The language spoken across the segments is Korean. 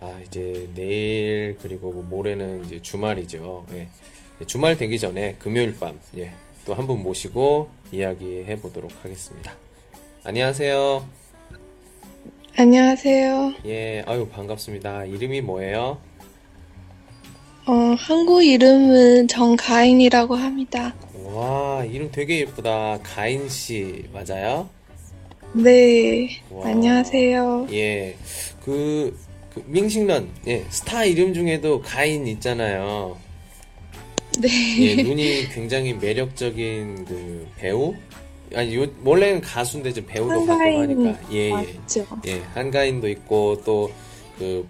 아, 이제 내일, 그리고 뭐 모레는 이제 주말이죠. 예. 주말 되기 전에 금요일 밤, 예. 또 한 분 모시고 이야기해 보도록 하겠습니다. 안녕하세요. 안녕하세요. 예, 아유, 반갑습니다. 이름이 뭐예요? 어, 한국 이름은 정가인이라고 합니다. 와, 이름 되게 예쁘다. 가인 씨, 맞아요? 네, 와. 안녕하세요. 예, 그, 그 明星人, 예, 스타 이름 중에도 가인 있잖아요. 네, 예, 눈이 굉장히 매력적인 그 배우? 아니, 요, 원래는 가수인데 좀 배우로 활동하니까. 예, 예. 맞죠? 예, 한가인도 있고, 또, 그,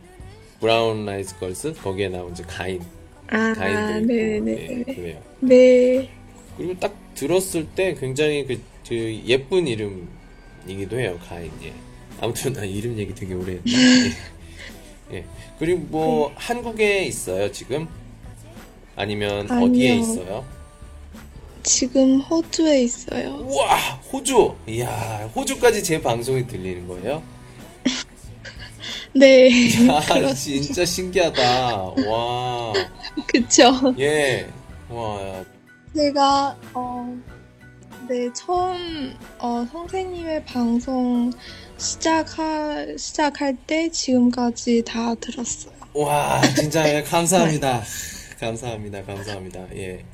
브라운 아이드 걸스? 거기에 나온 이제 가인. 아, 가인도 있고. 네네. 예, 그래요. 네, 그리고 딱 들었을 때 굉장히 그, 그 예쁜 이름이기도 해요, 가인. 예. 아무튼 나 이름 얘기 되게 오래 했나? 예. 예. 그리고 뭐 한국에 있어요, 지금? 아니면 어디에 아니요. 있어요? 지금 호주에 있어요. 우와, 호주. 이야, 호주까지 제 방송이 들리는 거예요? 네, 야, 그렇- 진짜 신기하다. 와. 그쵸. 예. 와. 제가, 어, 네, 처음, 어, 선생님의 방송 시작할, 시작할 때 지금까지 다 들었어요. 와, 진짜 예, 감사합니다. 감사합니다. 감사합니다. 예.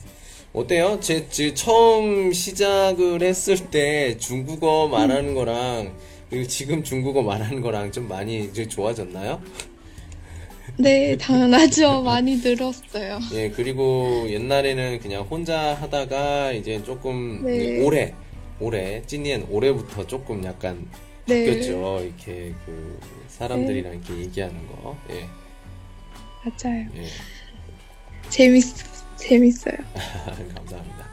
어때요? 제, 제 처음 시작을 했을 때 중국어 말하는 거랑 그리고 지금 중국어 말하는 거랑 좀 많이 이제 좋아졌나요? 네, 당연하죠. 많이 늘었어요. 예, 그리고 옛날에는 그냥 혼자 하다가 이제 조금 네. 올해, 올해, 찐니엔 올해부터 조금 약간 네. 바뀌었죠. 이렇게 그 사람들이랑 이렇게 얘기하는 거. 예, 맞아요. 예. 재밌, 재밌어요. 감사합니다.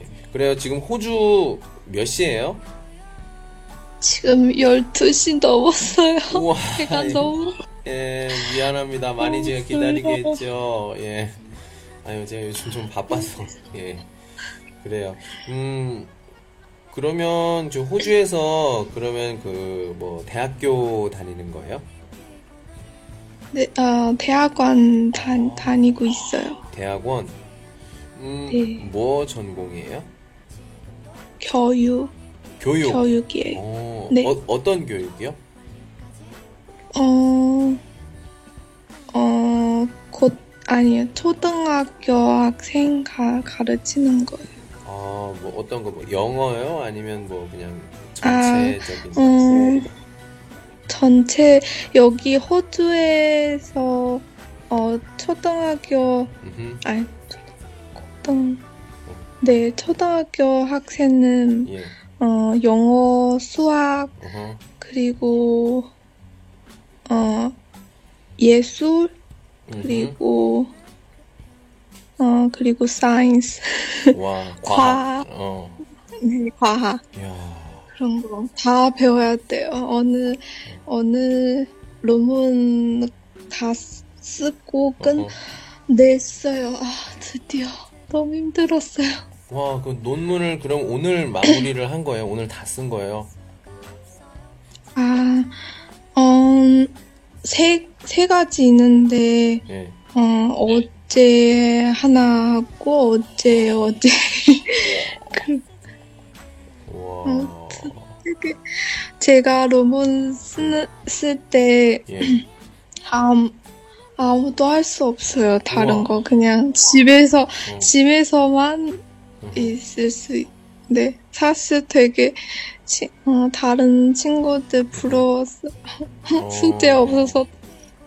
예. 그래요. 지금 호주 몇 시예요? 지금 12시 넘었어요. 우와. 제가 너무, 예, 미안합니다. 많이 어, 제가 기다리게 했죠. 예. 아유, 제가 요즘 좀 바빠서. 예. 그래요. 음, 그러면 저 호주에서 그러면 그 뭐 대학교 다니는 거예요? 네, 어, 대학원 다, 다니고 있어요. 대학원? 음, 네. 뭐 전공이에요? 교육, 교육. 교육이에요. 어, 네. 어, 어떤 교육이요? 어, 어, 곧, 아니요. 초등학교 학생 가, 가르치는 거예요. 아, 뭐 어떤 거, 뭐 영어요? 아니면 뭐 그냥 아, 전체적인? 음, 전체, 여기 호주에서, 어, 초등학교, 음흠. 아니, 초등, 네, 초등학교 학생은, 예. 어, 영어, 수학, 어허. 그리고, 어, 예술. 그리고, 어, 그리고 science, 와, 과학. 과학. 어. 네, 과학, 야. 그런 거 다 배워야 돼요. 어느, 어느 논문 다 쓰- 쓰고 어허. 끝냈어요. 아, 드디어. 너무 힘들었어요. 와, 그 논문을 그럼 오늘 마무리를 한 거예요? 오늘 다 쓴 거예요? 아, 음, 세, 세 가지 있는데, 예. 어, 어제 하나 하고, 어제, 어제. 그, 와. 어, 되게, 제가 논문 쓰는, 쓸 때, 예. 아무, 아무도 할 수 없어요. 다른 우와. 거. 그냥 집에서, 어. 집에서만 음. 있을 수, 있, 네. 사실 되게, 치, 어, 다른 친구들 부러웠어. 어. 숙제 없어서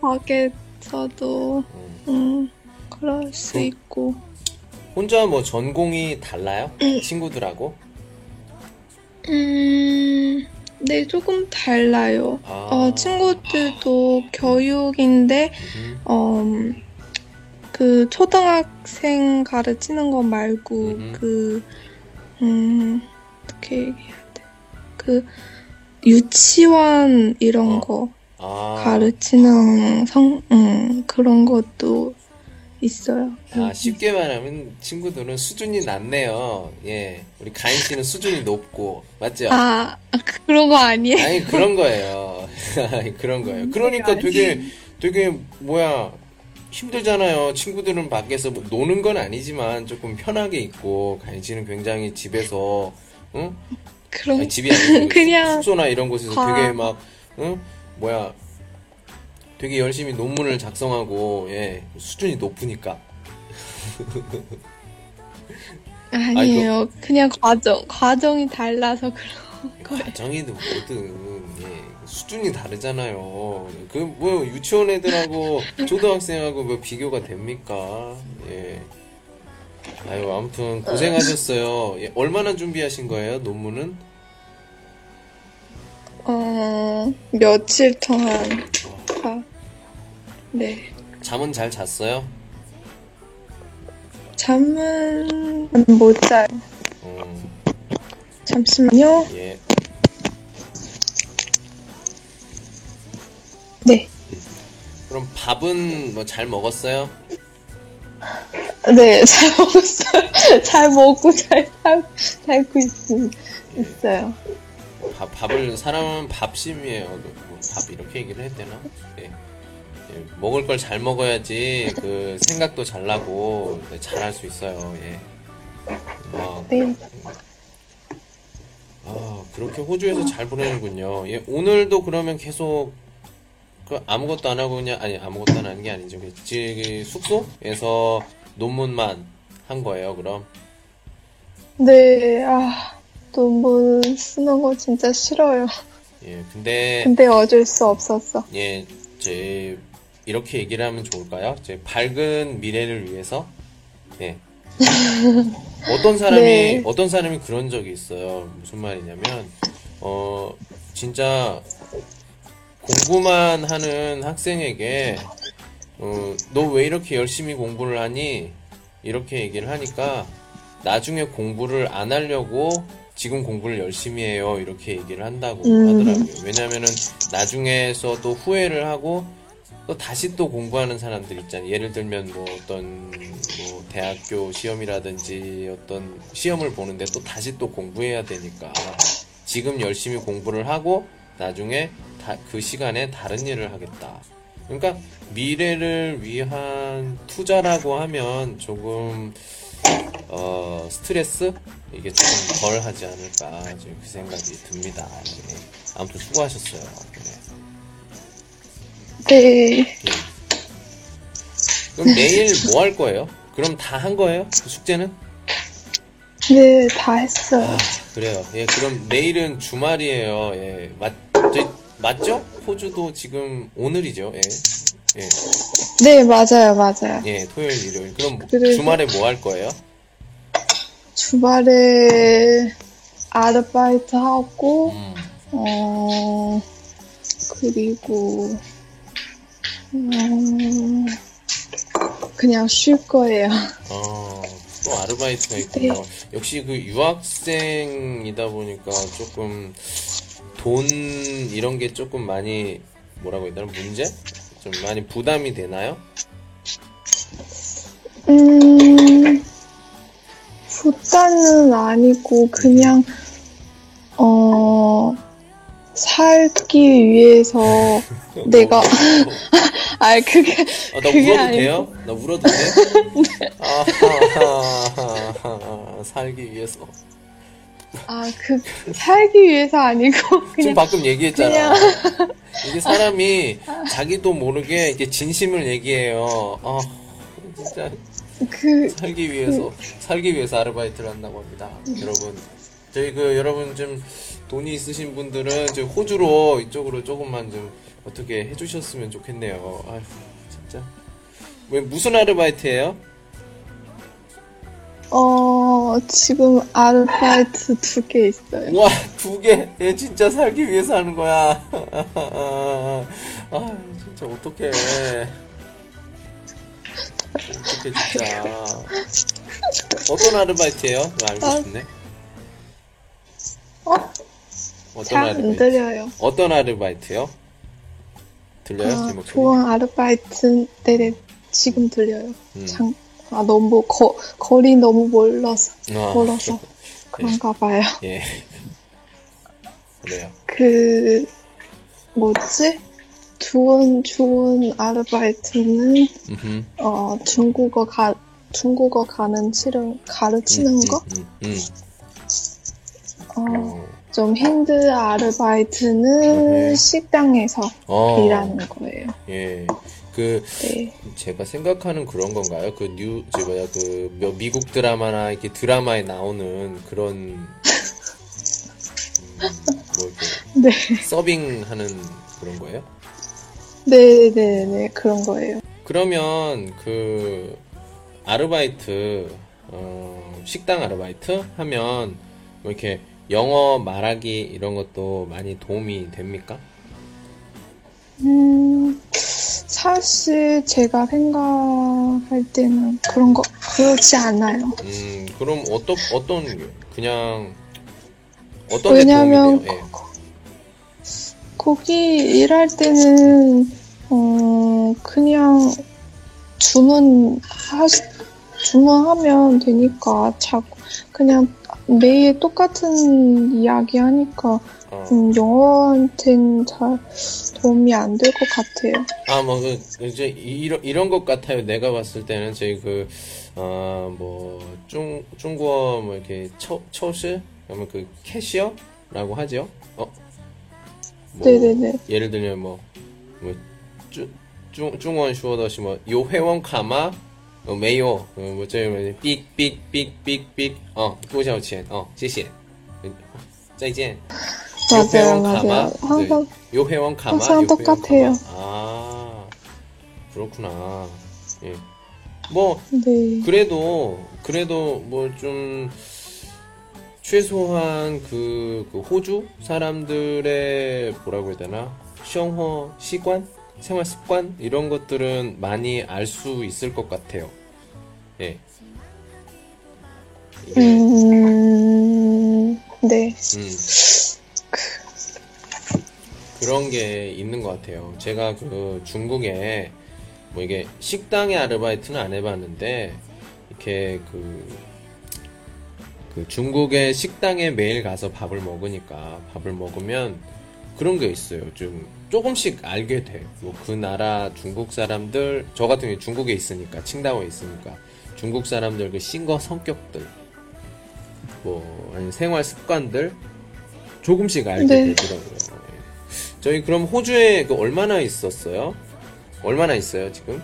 가게에서도, 음. 음, 그럴 수 그- 있고. 혼자 뭐 전공이 달라요? 친구들하고? 음, 네, 조금 달라요. 아. 어, 친구들도 교육인데, 음. 어, 음, 그 초등학생 가르치는 거 말고 음흠. 그 음, 어떻게 얘기해야 돼? 그 유치원 이런 어. 거 아, 가르치는 성, 음, 그런 것도 있어요. 아, 쉽게 말하면 친구들은 수준이 낮네요. 예. 우리 가인 씨는 수준이 높고, 맞죠? 아, 아, 그런 거 아니에요? 아니, 그런 거예요. 그런 거예요. 그러니까 되게, 되게, 뭐야, 힘들잖아요. 친구들은 밖에서 뭐 노는 건 아니지만 조금 편하게 있고, 씨는 굉장히 집에서, 응? 그런, 아니, 집이 아니고 그냥 숙소나 이런 곳에서 과- 되게 막, 응? 뭐야, 되게 열심히 논문을 작성하고, 예, 수준이 높으니까. 아니에요. 그냥 과정, 과정이 달라서 그런 거예요. 과정이든 뭐든, 예, 수준이 다르잖아요. 그, 뭐, 유치원 애들하고 초등학생하고 뭐 비교가 됩니까? 예. 아유, 아무튼 고생하셨어요. 예, 얼마나 준비하신 거예요, 논문은? 어, 며칠 동안, 다, 네. 잠은 잘 잤어요? 잠은 못 자요. 음, 잠시만요. 예. 그럼 밥은 뭐 잘 먹었어요? 네, 잘 먹었어요. 잘 먹고 잘 살, 살고 있, 있어요. 밥, 밥을 사람은 밥심이에요. 뭐 밥 이렇게 얘기를 해야 되나? 예. 예, 먹을 걸 잘 먹어야지 그 생각도 잘 나고 네, 잘할 수 있어요. 예. 아, 네. 아, 그렇게 호주에서 잘 보내는군요. 예, 오늘도 그러면 계속 그 아무것도 안 하고 그냥 아니 아무것도 안 하는 게 아니죠. 그 지- 숙소에서 논문만 한 거예요. 그럼 네, 아, 논문 쓰는 거 진짜 싫어요. 예, 근데 근데 어쩔 수 없었어. 예, 제 이렇게 얘기를 하면 좋을까요? 제 밝은 미래를 위해서 예. 어떤 사람이 네. 어떤 사람이 그런 적이 있어요. 무슨 말이냐면 어 진짜 공부만 하는 학생에게 어, 너 왜 이렇게 열심히 공부를 하니? 이렇게 얘기를 하니까 나중에 공부를 안 하려고 지금 공부를 열심히 해요. 이렇게 얘기를 한다고 음. 하더라고요. 왜냐면은 나중에서도 후회를 하고 또 다시 또 공부하는 사람들 있잖아요. 예를 들면 뭐 어떤 뭐 대학교 시험이라든지 어떤 시험을 보는데 또 다시 또 공부해야 되니까 지금 열심히 공부를 하고 나중에 다- 그 시간에 다른 일을 하겠다. 그러니까 미래를 위한 투자라고 하면 조금 어, 스트레스 이게 조금 덜 하지 않을까 지금 그 생각이 듭니다. 예. 아무튼 수고하셨어요. 네. 네. 예. 그럼 내일 뭐 할 거예요? 그럼 다 한 거예요? 그 숙제는? 네, 다 했어요. 그래요. 예, 그럼 내일은 주말이에요. 예, 맞, 저, 맞죠? 호주도 지금 오늘이죠. 예, 예, 네, 맞아요, 맞아요. 예, 토요일, 일요일. 그럼 그래서- 주말에 뭐 할 거예요? 주말에 아르바이트 하고, 음, 어, 그리고, 음, 그냥 쉴 거예요. 어, 또 아르바이트가 있군요. 네. 역시 그 유학생이다 보니까 조금 돈 이런 게 조금 많이 뭐라고 해야 되나 문제? 좀 많이 부담이 되나요? 음, 부담은 아니고, 그냥, 어, 살기 위해서 내가, 아, 그게, 아, 나 그게 울어도 아니고. 돼요? 나 울어도 돼? 아, 살기 위해서. 아, 그, 살기 위해서 아니고, 지금 그냥, 방금 얘기했잖아. 이게 사람이 자기도 모르게 이게 진심을 얘기해요. 아, 진짜 그, 살기 위해서 살기 위해서 아르바이트를 한다고 합니다. 여러분, 저희 그 여러분 좀 돈이 있으신 분들은 저 호주로 이쪽으로 조금만 좀 어떻게 해주셨으면 좋겠네요. 아휴, 진짜. 왜 무슨 아르바이트예요? 어, 지금 아르바이트 두 개 있어요. 와, 두 개. 얘 진짜 살기 위해서 하는 거야. 아, 진짜 어떡해. 어떻게 진짜. 어떤 아르바이트예요? 이거 알고 아. 싶네. 어? 어떤 잘 안 아르바이트? 들려요. 어떤 아르바이트요? 들려요? 제 아, 목소리? 좋은 아르바이트, 네네, 지금 들려요. 음. 장, 아, 너무, 거, 거리 너무 멀어서, 아, 멀어서. 그런가 봐요. 예. 그래요. 그, 뭐지? 좋은, 좋은 아르바이트는, 음흠. 어, 중국어 가, 중국어 가는 치를 가르치는 음, 거? 음, 음, 어, 음. 어. 좀 힘든 아르바이트는 네. 식당에서 어. 일하는 거예요. 예. 그, 네. 제가 생각하는 그런 건가요? 그 뉴, 저 뭐야, 그, 몇 미국 드라마나 이렇게 드라마에 나오는 그런, 음, 뭐 이렇게 네. 서빙하는 그런 거예요? 네 네 네, 그런 거예요. 그러면 그 아르바이트, 어, 식당 아르바이트 하면 뭐 이렇게 영어 말하기 이런 것도 많이 도움이 됩니까? 음, 사실 제가 생각할 때는 그런 거, 그렇지 않아요. 음, 그럼 어떤, 어떤, 게? 그냥, 어떤 데 왜냐면 돼요? 거기 일할 때는, 어, 그냥 주문, 하, 주문하면 되니까, 자꾸, 그냥 매일 똑같은 이야기 하니까, 예. 어. 음, 영어한테는 잘 도움이 안 될 것 같아요. 아, 뭐, 그, 이제, 이런, 이런 것 같아요. 내가 봤을 때는, 저희 그, 어, 뭐, 중, 중국어, 뭐, 이렇게, 처, 처시? 그러면 그, 캐시어 라고 하죠? 어? 뭐, 네네네. 예를 들면, 뭐, 뭐, 중, 중, 중원 슈어더시, 뭐, 요 회원 가마, 어, 메요, 어, 뭐, 저기, 뭐, 삑, 삑, 삑, 삑, 삑, 어, 多少钱? 어, 谢谢. 再见. 맞아요, 요회원 맞아요. 가마, 항상, 네. 요 회원 가마, 항상 요 회원 똑같아요. 가마. 아, 그렇구나. 예. 뭐, 네. 그래도, 그래도 뭐 좀, 최소한 그, 그 호주 사람들의 뭐라고 해야 되나? 생활 시관? 생활 습관? 이런 것들은 많이 알 수 있을 것 같아요. 예. 이게, 음, 네. 음. 그런 게 있는 것 같아요. 제가 그 중국에 뭐 이게 식당의 아르바이트는 안 해봤는데 이렇게 그, 그 중국의 식당에 매일 가서 밥을 먹으니까 밥을 먹으면 그런 게 있어요. 좀 조금씩 알게 돼. 뭐 그 나라 중국 사람들 저 같은 경우 중국에 있으니까 칭다오에 있으니까 중국 사람들 그 신거 성격들 뭐 아니 생활 습관들 조금씩 알게 네. 되더라고요. 예. 저희 그럼 호주에 그 얼마나 있었어요? 얼마나 있어요 지금?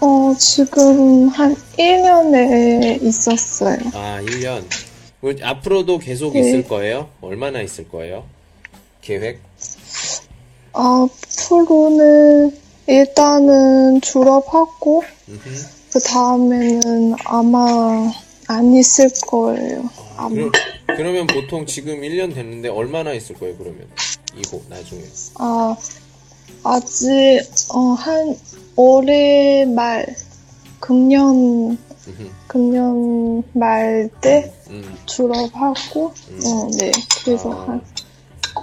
어, 지금 한 1년에 있었어요. 아 1년. 그 앞으로도 계속 네. 있을 거예요? 얼마나 있을 거예요? 계획? 앞으로는 일단은 졸업하고, 음흠. 그 다음에는 아마 안 있을 거예요. 아마. 그럼, 그러면 보통 지금 1년 됐는데 얼마나 있을 거예요 그러면 이거 나중에 아, 아직, 어, 한 올해 말, 금년, 음흠. 금년 말 때 음, 졸업하고, 음. 어, 네. 그래서 아. 한,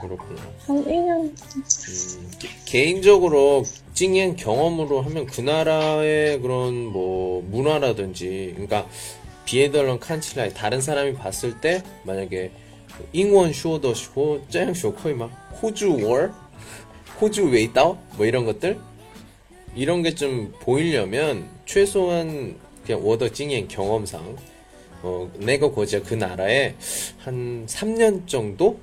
그렇구나 한 1년, 음, 개- 개인적으로 찡엔 경험으로 하면 그 나라의 그런 뭐 문화라든지 그러니까 비에덜런 칸칠라이 다른 사람이 봤을 때 만약에 잉원 쇼더 쇼짱쇼 거의 막 호주 월 호주 웨이다오 뭐 이런 것들? 이런 게 좀 보이려면 최소한 그냥 워더 찡엔 경험상 어 내가 고자 그 나라에 한 3년 정도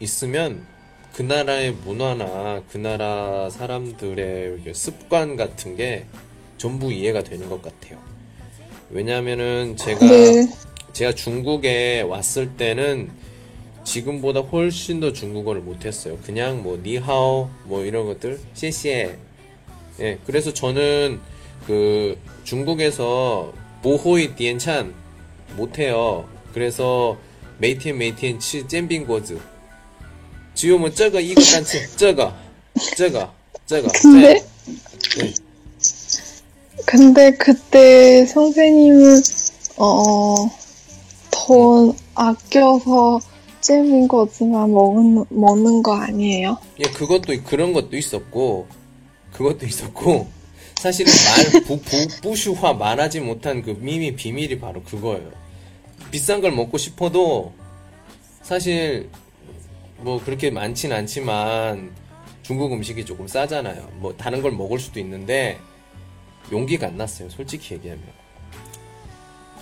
있으면 그 나라의 문화나 그 나라 사람들의 습관 같은 게 전부 이해가 되는 것 같아요. 왜냐하면은 제가 네. 제가 중국에 왔을 때는 지금보다 훨씬 더 중국어를 못했어요. 그냥 뭐 니하오 뭐 이런 것들谢谢 예 그래서 저는 그 중국에서 보호이 디엔찬 못해요. 그래서 메이티엔 메이티엔 치 잼빙고즈 지우면 저거 이거 단체 저거 저거 저거 근데 네. 네. 근데 그때 선생님은 어돈 아껴서 잼인 거지만 먹는 먹는 거 아니에요? 예, 그것도 그런 것도 있었고 그것도 있었고 사실은 말 부, 부, 슈화 말하지 못한 그 미미 비밀이 바로 그거예요. 비싼 걸 먹고 싶어도 사실 뭐 그렇게 많진 않지만 중국 음식이 조금 싸잖아요. 뭐 다른 걸 먹을 수도 있는데 용기가 안 났어요. 솔직히 얘기하면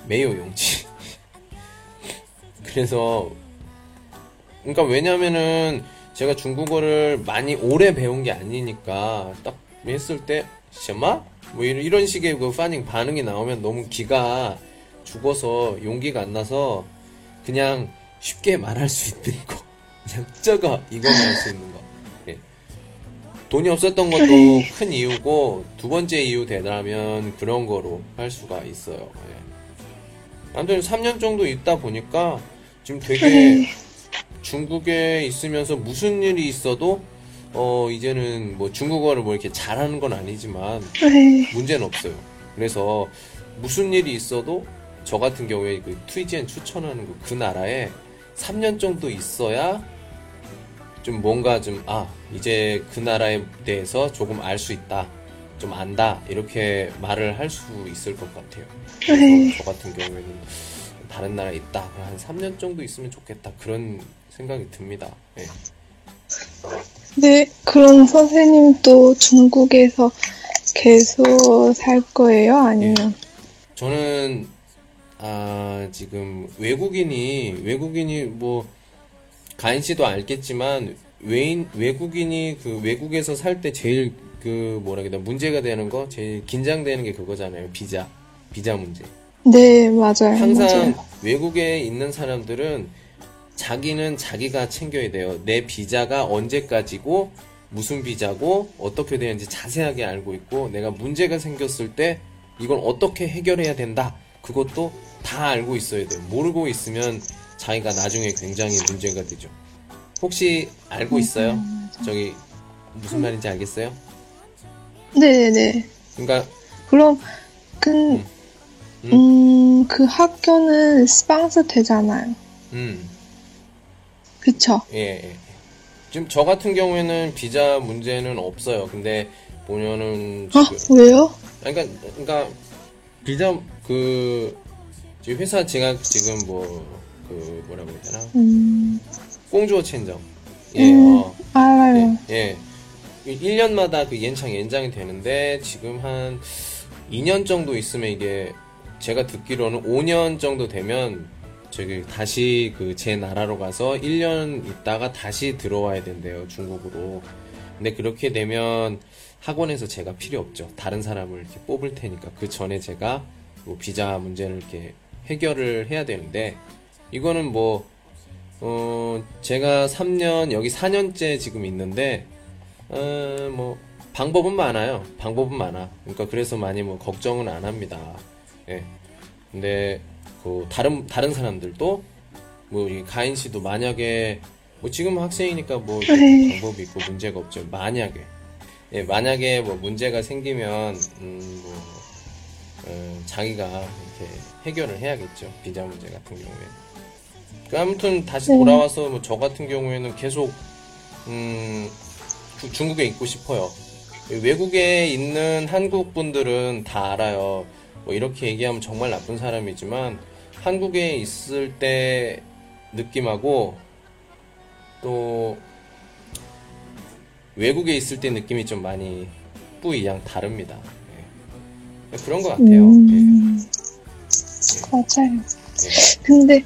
매우 용치. 그래서 그러니까 왜냐면은 제가 중국어를 많이 오래 배운 게 아니니까 딱 했을 때 셔마 뭐 이런, 이런 식의 그 파닝 반응이 나오면 너무 기가 죽어서 용기가 안 나서 그냥 쉽게 말할 수 있는 거 저거 이거만 할 수 있는 거 예. 돈이 없었던 것도 큰 이유고 두 번째 이유 되라면 그런 거로 할 수가 있어요 예. 아무튼 3년 정도 있다 보니까 지금 되게 중국에 있으면서 무슨 일이 있어도 어 이제는 뭐 중국어를 뭐 이렇게 잘하는 건 아니지만 네. 문제는 없어요. 그래서 무슨 일이 있어도 저 같은 경우에 그 트위지엔 추천하는 그, 그 나라에 3년 정도 있어야 좀 뭔가 좀 아 이제 그 나라에 대해서 조금 알 수 있다 좀 안다 이렇게 말을 할 수 있을 것 같아요. 네. 저 같은 경우에는 다른 나라에 있다 한 3년 정도 있으면 좋겠다 그런 생각이 듭니다. 예. 네, 그럼 선생님도 중국에서 계속 살 거예요? 아니면? 저는 아 지금 외국인이 외국인이 뭐 가인 씨도 알겠지만 외인 외국인이 그 외국에서 살 때 제일 그 뭐라 되나 문제가 되는 거 제일 긴장되는 게 그거잖아요 비자 비자 문제 네, 맞아요. 항상 맞아요. 외국에 있는 사람들은 자기는 자기가 챙겨야 돼요. 내 비자가 언제까지고 무슨 비자고 어떻게 되는지 자세하게 알고 있고 내가 문제가 생겼을 때 이걸 어떻게 해결해야 된다. 그것도 다 알고 있어야 돼요. 모르고 있으면 자기가 나중에 굉장히 문제가 되죠. 혹시 알고 있어요? 저기 무슨 말인지 알겠어요? 네네네. 그러니까 그럼, 그, 음, 그 학교는 스방스 되잖아요. 음 그쵸? 예, 예. 지금 저 같은 경우에는 비자 문제는 없어요. 근데 보면은 아, 지금 왜요? 아니, 그러니까 그러니까 비자 그 지금 회사 제가 지금 뭐 그 뭐라고 해야 되나 음, 공주어签정 예, 음. 어, 알아요. 예, 예. 1년마다 그 연장 연장이 되는데 지금 한 2년 정도 있으면 이게 제가 듣기로는 5년 정도 되면 저기 다시 그 제 나라로 가서 1년 있다가 다시 들어와야 된대요 중국으로. 근데 그렇게 되면 학원에서 제가 필요 없죠. 다른 사람을 이렇게 뽑을 테니까 그 전에 제가 뭐 비자 문제를 이렇게 해결을 해야 되는데 이거는 뭐 어, 제가 3년, 여기 4년째 지금 있는데, 어, 뭐, 방법은 많아요. 방법은 많아. 그러니까 그래서 많이 뭐 걱정은 안 합니다. 예. 근데, 그, 다른, 다른 사람들도, 뭐, 가인 씨도 만약에, 뭐 지금 학생이니까 뭐 네. 방법이 있고 문제가 없죠. 만약에. 예, 만약에 뭐 문제가 생기면, 음, 뭐, 어, 자기가 이렇게 해결을 해야겠죠. 비자 문제 같은 경우에. 그 아무튼 다시 네. 돌아와서 뭐 저 같은 경우에는 계속 음, 주- 중국에 있고 싶어요. 외국에 있는 한국 분들은 다 알아요. 뭐 이렇게 얘기하면 정말 나쁜 사람이지만 한국에 있을 때 느낌하고 또 외국에 있을 때 느낌이 좀 많이 뿌이양 다릅니다. 예. 그런 것 같아요. 예. 음, 맞아요. 예. 근데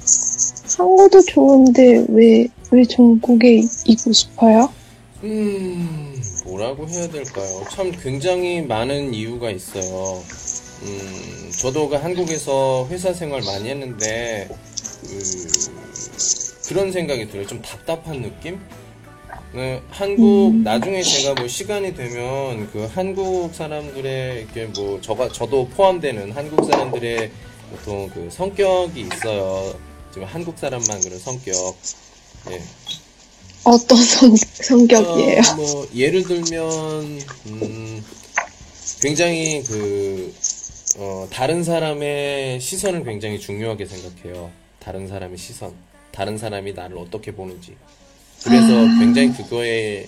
한국도 좋은데 왜, 왜 중국에 있고 싶어요? 음, 뭐라고 해야 될까요? 참 굉장히 많은 이유가 있어요. 음, 저도 그 한국에서 회사 생활 많이 했는데, 그, 그런 생각이 들어요. 좀 답답한 느낌? 네, 한국, 나중에 제가 뭐 시간이 되면 그 한국 사람들의, 이렇게 뭐, 저가, 저도 포함되는 한국 사람들의 보통 그 성격이 있어요. 지금 한국 사람만 그런 성격. 예. 어떤 성, 성격이에요? 어, 뭐 예를 들면 음, 굉장히 그 어, 다른 사람의 시선을 굉장히 중요하게 생각해요. 다른 사람의 시선. 다른 사람이 나를 어떻게 보는지. 그래서 굉장히 그거에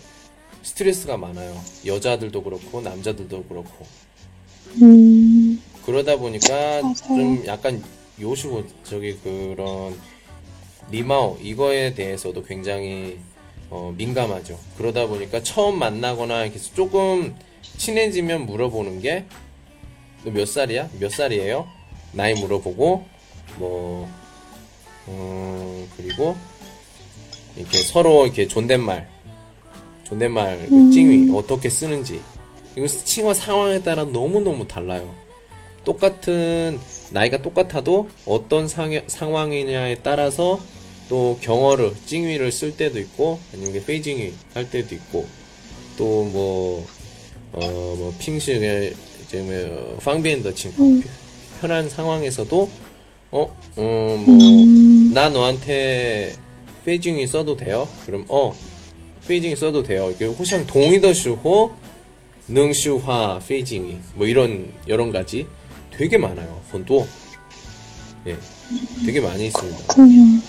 스트레스가 많아요. 여자들도 그렇고, 남자들도 그렇고. 음, 그러다 보니까 맞아요. 좀 약간 요시고 저기 그런 리마오 이거에 대해서도 굉장히 어, 민감하죠. 그러다 보니까 처음 만나거나 이렇게 조금 친해지면 물어보는 게 너 몇 살이야? 몇 살이에요? 나이 물어보고 뭐 음, 그리고 이렇게 서로 이렇게 존댓말 존댓말 그 찡이 어떻게 쓰는지 이거 칭어 상황에 따라 너무 너무 달라요. 똑같은 나이가 똑같아도 어떤 상, 상황이냐에 따라서 또 경어를 찡위를 쓸 때도 있고 아니면 페이징위 할 때도 있고 또뭐 어뭐 핑식의 이제 뭐 방비엔더 친구 편한 상황에서도 어어뭐나 너한테 페이징위 써도 돼요? 그럼 어 페이징위 써도 돼요. 이게 호상 동의더时候 능슈화 페이징이 뭐 이런 여러 가지 되게 많아요. 본도 예, 되게 많이 있습니다. 음,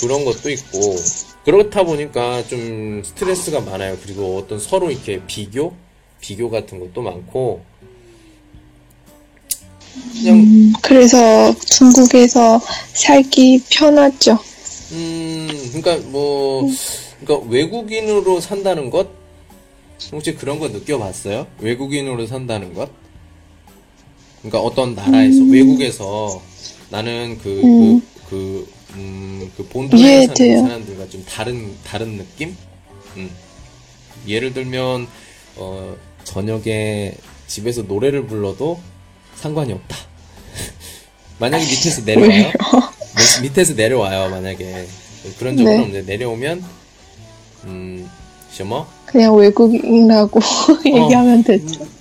그런 것도 있고 그렇다 보니까 좀 스트레스가 많아요. 그리고 어떤 서로 이렇게 비교 비교 같은 것도 많고 그냥 음, 그래서 중국에서 살기 편하죠. 음 그러니까 뭐 그러니까 외국인으로 산다는 것 혹시 그런 거 느껴봤어요? 외국인으로 산다는 것? 그러니까 어떤 나라에서 외국에서 나는 그 음. 그, 그, 음, 그 본토에 사는. 사람들과 좀 다른 다른 느낌? 음. 예를 들면 어, 저녁에 집에서 노래를 불러도 상관이 없다. 만약에 밑에서 내려와요. 밑- 밑에서 내려와요. 만약에 그런 적은 네. 없는데 내려오면 음, 什么? 그냥 외국인이라고 얘기하면 되죠.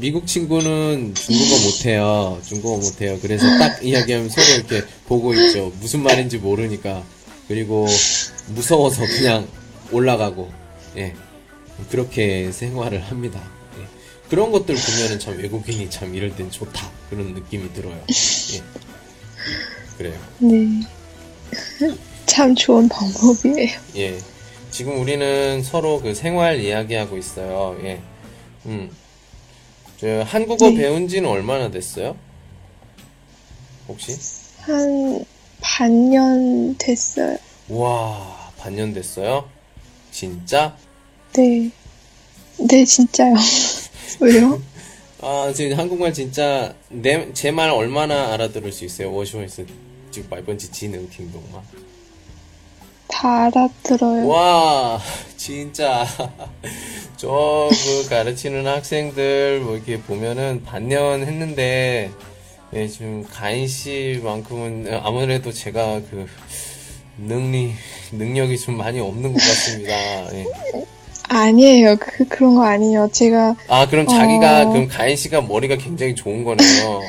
미국 친구는 중국어 못해요. 중국어 못해요. 그래서 딱 이야기하면 서로 이렇게 보고 있죠. 무슨 말인지 모르니까. 그리고 무서워서 그냥 올라가고, 예. 그렇게 생활을 합니다. 예. 그런 것들 보면은 참 외국인이 참 이럴 땐 좋다. 그런 느낌이 들어요. 예. 그래요. 네. 참 좋은 방법이에요. 예. 지금 우리는 서로 그 생활 이야기하고 있어요. 예. 음. 저 한국어 네. 배운 지는 얼마나 됐어요? 혹시? 한 반년 됐어요. 와, 반년 됐어요? 진짜? 네. 네, 진짜요. 왜요? 아, 지금 한국말 진짜 제말 얼마나 알아들을 수 있어요? 워시원에서 지금 말번지 지는 김동만. 다 알아들어요. 와, 진짜. 저 그 가르치는 학생들 뭐 이렇게 보면은 반년 했는데, 예, 지금 가인 씨만큼은 아무래도 제가 그 능리, 능력이 좀 많이 없는 것 같습니다. 예. 아니에요. 그, 그런 거 아니에요. 제가, 아, 그럼 자기가, 어. 그럼 가인 씨가 머리가 굉장히 좋은 거네요.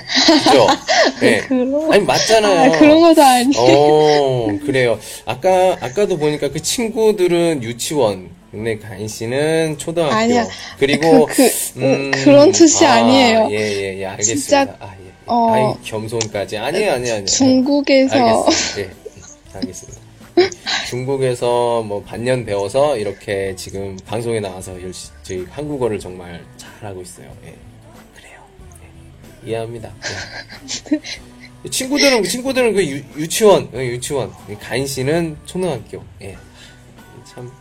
그죠? 예. 그런, 아니, 맞잖아요. 아, 그런 것도 아니에요. 어, 그래요. 아까, 아까도 보니까 그 친구들은 유치원, 근데 가인 씨는 초등학교. 아니야. 그리고, 그, 그, 음, 그런 뜻이 아, 아니에요. 예, 예, 예, 알겠습니다. 진짜, 아, 예. 어. 아이, 겸손까지. 아니에요, 아니에요, 아니에요. 중국에서, 알겠습니다. 예, 알겠습니다. 예. 중국에서 뭐 반년 배워서 이렇게 지금 방송에 나와서 열심히 저희 한국어를 정말 잘하고 있어요. 예. 예. 이해합니다. 예. 친구들은 친구들은 그 유, 유치원 어, 유치원 가인 씨는 초등학교. 예. 참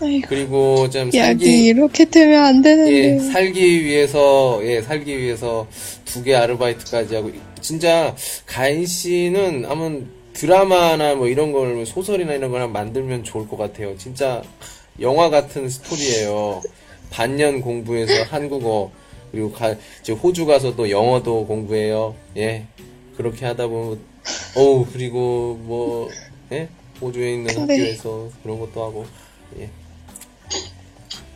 아이고, 그리고 좀 살기 이렇게 되면 안 예, 되는데. 살기 위해서, 예, 살기 위해서 두 개 아르바이트까지 하고, 진짜, 가인 씨는 아마 드라마나 뭐 이런 걸, 소설이나 이런 걸 만들면 좋을 것 같아요. 진짜, 영화 같은 스토리예요. 반년 공부해서 한국어, 그리고 가, 저 호주 가서도 영어도 공부해요. 예. 그렇게 하다 보면, 어우, 그리고 뭐, 예? 호주에 있는 네. 학교에서 그런 것도 하고 예.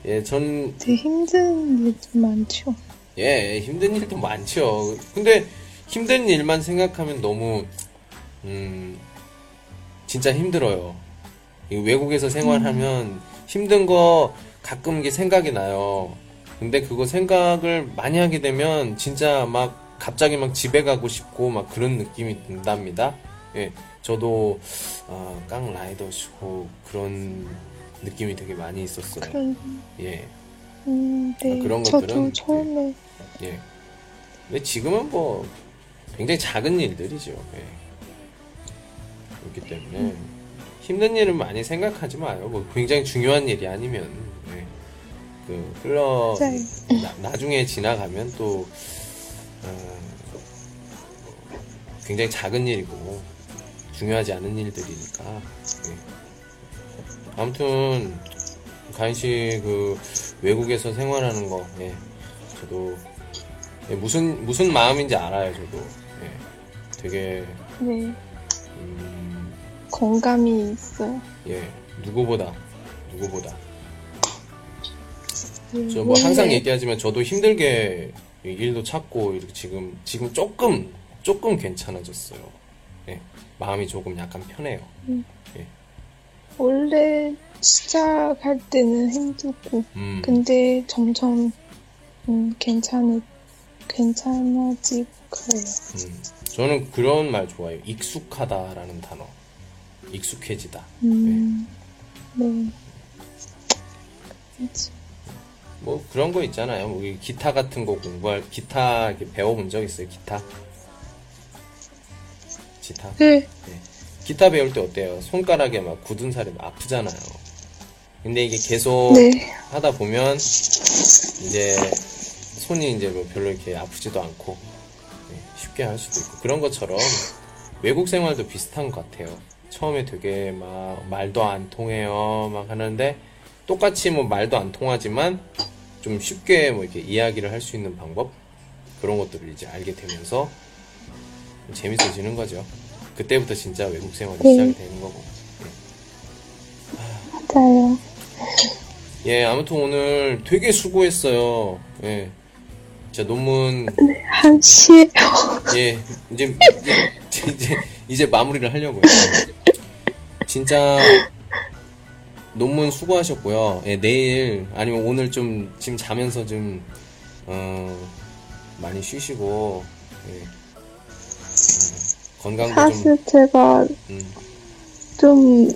예, 전 되게 힘든 일도 많죠. 예, 힘든 일도 많죠. 근데 힘든 일만 생각하면 너무 음 진짜 힘들어요. 이 외국에서 생활하면 힘든 거 가끔 게 생각이 나요. 근데 그거 생각을 많이 하게 되면 진짜 막 갑자기 막 집에 가고 싶고 막 그런 느낌이 든답니다. 예, 저도 아, 깡 라이더시고 그런 느낌이 되게 많이 있었어요. 그런, 예. 음, 네. 아, 그런 저도 것들은, 처음에 예. 근데 지금은 뭐 굉장히 작은 일들이죠. 예. 그렇기 때문에 힘든 일은 많이 생각하지 마요. 뭐 굉장히 중요한 일이 아니면 예. 그 흘러 맞아요. 나, 나중에 지나가면 또 어, 굉장히 작은 일이고 중요하지 않은 일들이니까. 예. 아무튼 가인 씨그 외국에서 생활하는 거, 예. 저도 예, 무슨 무슨 마음인지 알아요, 저도. 예. 되게 네. 음, 공감이 있어요. 예 누구보다 누구보다 네, 저 뭐 항상 원래 얘기하지만 저도 힘들게 일도 찾고 이렇게 지금 지금 조금 조금 괜찮아졌어요. 예, 마음이 조금 약간 편해요. 원래 시작할 때는 힘들고, 음, 근데 점점 음, 괜찮을 괜찮아질 거예요. 음. 저는 그런 말 좋아해요. 익숙하다라는 단어. 익숙해지다. 음, 네. 그렇지. 뭐 그런 거 있잖아요. 뭐이 기타 같은 거 공부할 기타 이렇게 배워본 적 있어요? 기타? 기타? 네, 기타 배울 때 어때요? 손가락에 막 굳은 살이 막 아프잖아요. 근데 이게 계속 네, 하다 보면 이제 손이 이제 뭐 별로 이렇게 아프지도 않고 네, 쉽게 할 수도 있고 그런 것처럼 외국 생활도 비슷한 것 같아요. 처음에 되게 막 말도 안 통해요 막 하는데 똑같이 뭐 말도 안 통하지만 좀 쉽게 뭐 이렇게 이야기를 할 수 있는 방법 그런 것들을 이제 알게 되면서 재밌어지는 거죠. 그때부터 진짜 외국 생활이 네. 시작이 되는 거고. 맞아요. 예, 아무튼 오늘 되게 수고했어요. 예. 진짜 논문, 한 시에요. 예, 이제, 이제, 이제, 이제 마무리를 하려고요. 진짜, 논문 수고하셨고요. 예, 내일, 아니면 오늘 좀, 지금 자면서 좀, 어, 많이 쉬시고, 예. 음, 건강도 좀, 사실 제가 음, 좀,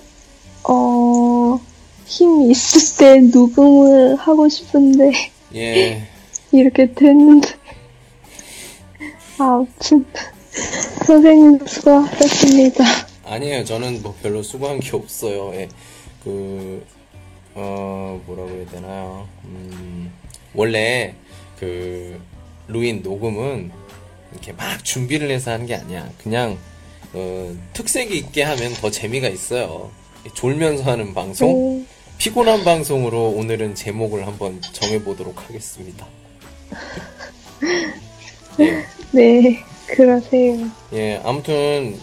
어, 힘이 있을 때 녹음을 하고 싶은데, 예, 이렇게 됐는데. 아무튼, 선생님 수고하셨습니다. 아니에요. 저는 뭐 별로 수고한 게 없어요. 예. 그, 어, 뭐라고 해야 되나요? 음, 원래 그, 루인 녹음은 이렇게 막 준비를 해서 하는 게 아니야. 그냥, 어, 특색 있게 하면 더 재미가 있어요. 졸면서 하는 방송? 네, 피곤한 방송으로 오늘은 제목을 한번 정해보도록 하겠습니다. 예. 네, 그러세요. 예, 아무튼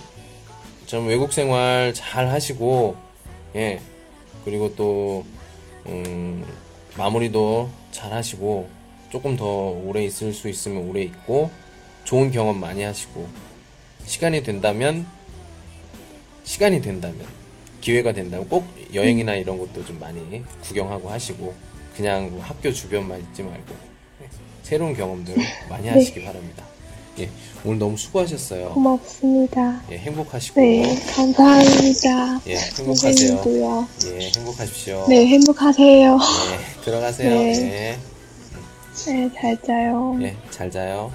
좀 외국 생활 잘 하시고 예. 그리고 또 음, 마무리도 잘 하시고 조금 더 오래 있을 수 있으면 오래 있고 좋은 경험 많이 하시고 시간이 된다면 시간이 된다면 기회가 된다면 꼭 여행이나 이런 것도 좀 많이 구경하고 하시고 그냥 뭐 학교 주변만 있지 말고 예, 새로운 경험들 많이 하시기 바랍니다. 예, 오늘 너무 수고하셨어요. 고맙습니다. 예, 행복하시고 네, 감사합니다. 예, 행복하세요. 선생님도요. 예, 행복하십시오. 네, 행복하세요. 예, 들어가세요. 네. 예, 네, 잘 자요. 예, 잘 자요.